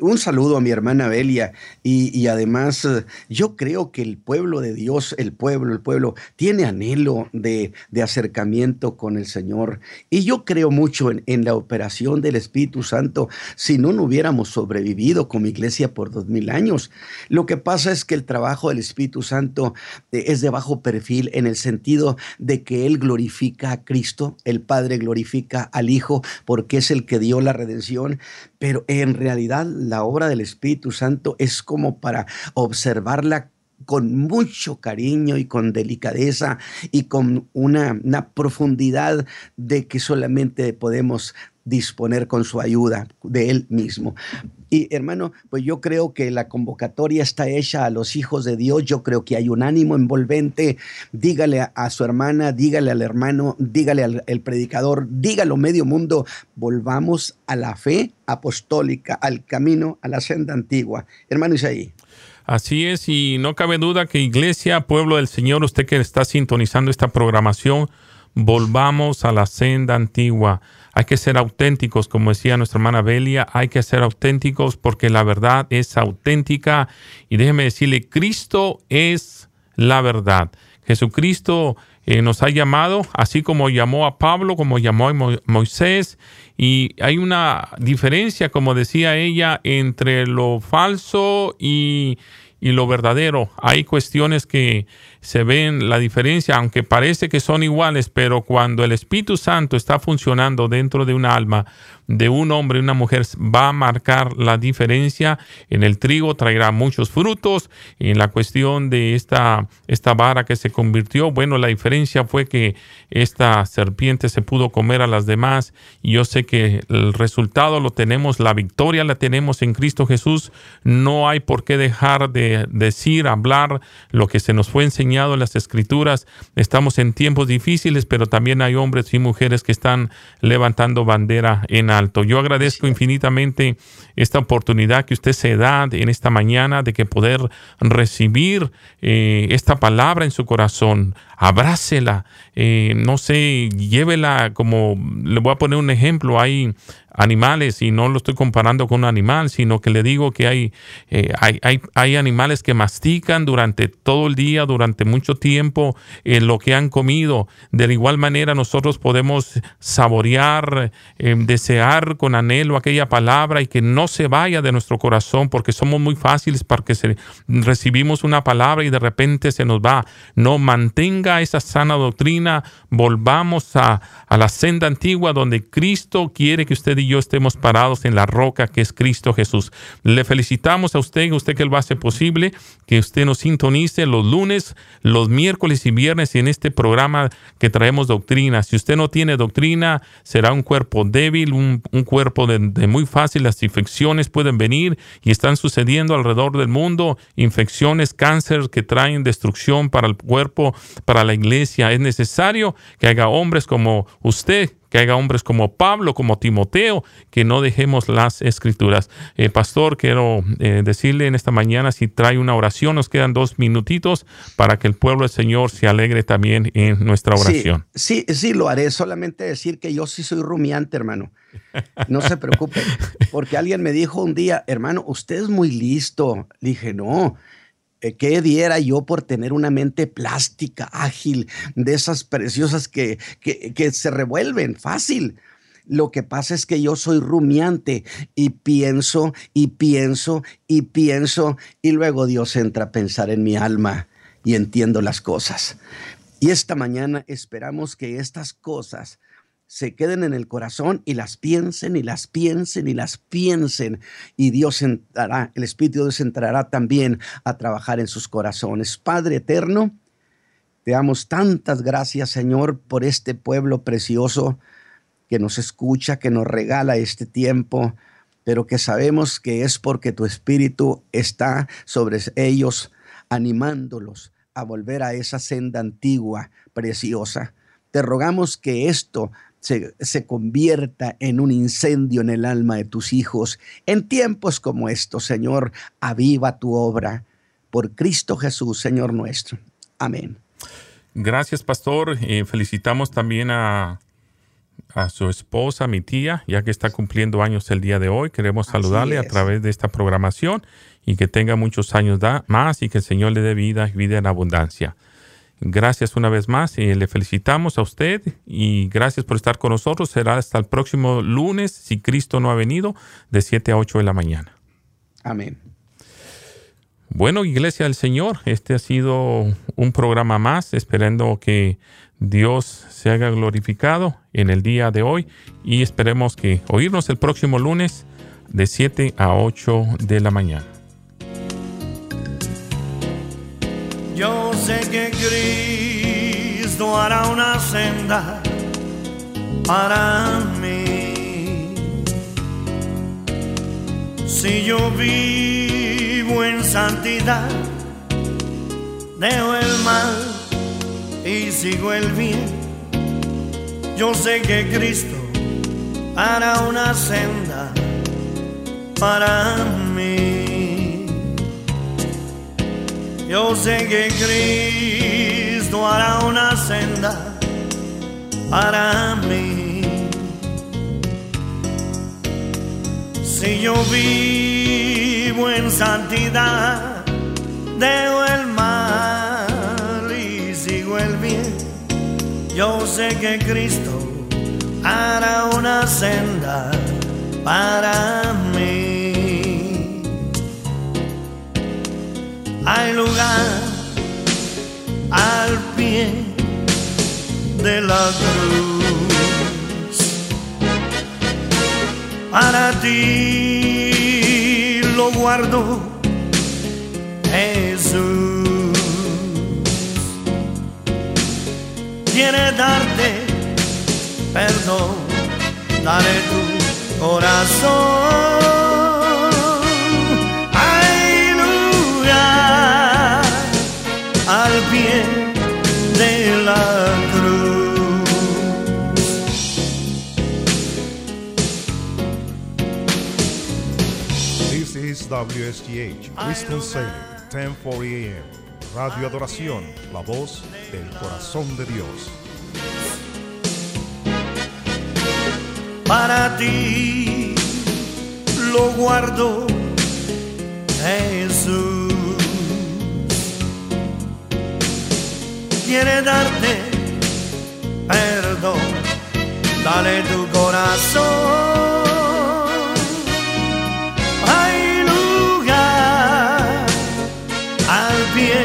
un saludo a mi hermana Belia y, además eh, yo creo que el pueblo de Dios, el pueblo, el pueblo tiene anhelo de, acercamiento con el Señor. Y yo creo mucho en, la operación del Espíritu Santo. Si no, no hubiéramos sobrevivido como iglesia por dos mil años. Lo que pasa es que el trabajo del Espíritu Santo eh, es de bajo perfil en el sentido de que Él glorifica a Cristo, el Padre glorifica al Hijo porque es el que dio la redención, pero en realidad la obra del Espíritu Santo es como para observarla con mucho cariño y con delicadeza y con una, una, profundidad de que solamente podemos disponer con su ayuda de Él mismo. Y hermano, pues yo creo que la convocatoria está hecha a los hijos de Dios. Yo creo que hay un ánimo envolvente. Dígale a, su hermana, dígale al hermano, dígale al predicador, dígalo medio mundo. Volvamos a la fe apostólica, al camino, a la senda antigua. Hermano Isaí. Así es, y no cabe duda que Iglesia, Pueblo del Señor, usted que está sintonizando esta programación, volvamos a la senda antigua. Hay que ser auténticos, como decía nuestra hermana Belia, hay que ser auténticos porque la verdad es auténtica. Y déjeme decirle, Cristo es la verdad. Jesucristo eh, nos ha llamado, así como llamó a Pablo, como llamó a Moisés. Y hay una diferencia, como decía ella, entre lo falso y, y lo verdadero. Hay cuestiones que se ven la diferencia, aunque parece que son iguales, pero cuando el Espíritu Santo está funcionando dentro de un alma, de un hombre y una mujer va a marcar la diferencia. En el trigo traerá muchos frutos. En la cuestión de esta, esta vara que se convirtió, bueno, la diferencia fue que esta serpiente se pudo comer a las demás. Y yo sé que el resultado lo tenemos, la victoria la tenemos en Cristo Jesús. No hay por qué dejar de decir, hablar lo que se nos fue enseñado en las escrituras. Estamos en tiempos difíciles, pero también hay hombres y mujeres que están levantando bandera en alto. Yo agradezco infinitamente esta oportunidad que usted se da en esta mañana de que poder recibir eh, esta palabra en su corazón. Abrácela, eh, no sé, llévela como, le voy a poner un ejemplo, hay animales y no lo estoy comparando con un animal, sino que le digo que hay, eh, hay, hay, animales que mastican durante todo el día, durante mucho tiempo, eh, lo que han comido. De igual manera nosotros podemos saborear, eh, desear con anhelo aquella palabra y que no se vaya de nuestro corazón porque somos muy fáciles para que se, recibimos una palabra y de repente se nos va. No mantenga esa sana doctrina, volvamos a, a la senda antigua donde Cristo quiere que usted y yo estemos parados en la roca que es Cristo Jesús. Le felicitamos a usted, usted que lo hace posible, que usted nos sintonice los lunes, los miércoles y viernes en este programa que traemos doctrina. Si usted no tiene doctrina, será un cuerpo débil, un, cuerpo de, de muy fácil. Las infecciones pueden venir y están sucediendo alrededor del mundo. Infecciones, cáncer que traen destrucción para el cuerpo, para la iglesia. Es necesario que haya hombres como usted que haya hombres como Pablo, como Timoteo, que no dejemos las escrituras. Eh, pastor, quiero eh, decirle en esta mañana si trae una oración, nos quedan dos minutitos para que el pueblo del Señor se alegre también en nuestra oración. Sí, sí, lo haré. Solamente decir que yo sí soy rumiante, hermano. No se preocupe, porque alguien me dijo un día, hermano, usted es muy listo. Le dije, no, ¿Qué diera yo por tener una mente plástica, ágil, de esas preciosas que, que, se revuelven fácil? Lo que pasa es que yo soy rumiante y pienso y pienso y pienso y luego Dios entra a pensar en mi alma y entiendo las cosas. Y esta mañana esperamos que estas cosas se queden en el corazón y las piensen y las piensen y las piensen. Y Dios entrará, el Espíritu de Dios entrará también a trabajar en sus corazones. Padre eterno, te damos tantas gracias, Señor, por este pueblo precioso que nos escucha, que nos regala este tiempo, pero que sabemos que es porque tu Espíritu está sobre ellos, animándolos a volver a esa senda antigua, preciosa. Te rogamos que esto se, convierta en un incendio en el alma de tus hijos. En tiempos como estos, Señor, aviva tu obra. Por Cristo Jesús, Señor nuestro. Amén. Gracias, pastor. Eh, felicitamos también a, a, su esposa, mi tía, ya que está cumpliendo años el día de hoy. Queremos saludarle a través de esta programación y que tenga muchos años más y que el Señor le dé vida y vida en abundancia. Gracias una vez más y le felicitamos a usted y gracias por estar con nosotros. Será hasta el próximo lunes, si Cristo no ha venido, de 7 a 8 de la mañana. Amén. Bueno, Iglesia del Señor, este ha sido un programa más, esperando que Dios se haga glorificado en el día de hoy y esperemos que oírnos el próximo lunes de 7 a 8 de la mañana. Sé que Cristo hará una senda para mí. Si yo vivo en santidad, dejo el mal y sigo el bien. Yo sé que Cristo hará una senda para mí. Yo sé que Cristo hará una senda para mí. Si yo vivo en santidad, dejo el mal y sigo el bien. Yo sé que Cristo hará una senda para mí. Hay lugar al pie de la cruz. Para ti lo guardo, Jesús. Quiere darte perdón, dale tu corazón. La cruz. This is WSGH, Winston-Salem, 1040 AM. Radio Adoración, la voz del corazón de Dios. Para ti lo guardo. Quiere darte perdón. Dale tu corazón. Hay lugar al pie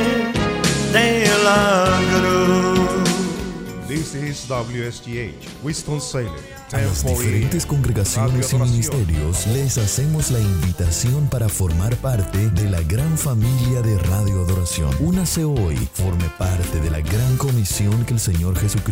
de la cruz. This is WSGH, Winston-Salem. A las diferentes congregaciones y ministerios les hacemos la invitación para formar parte de la gran familia de Radio Adoración. Únase hoy, forme parte de la gran comisión que el Señor Jesucristo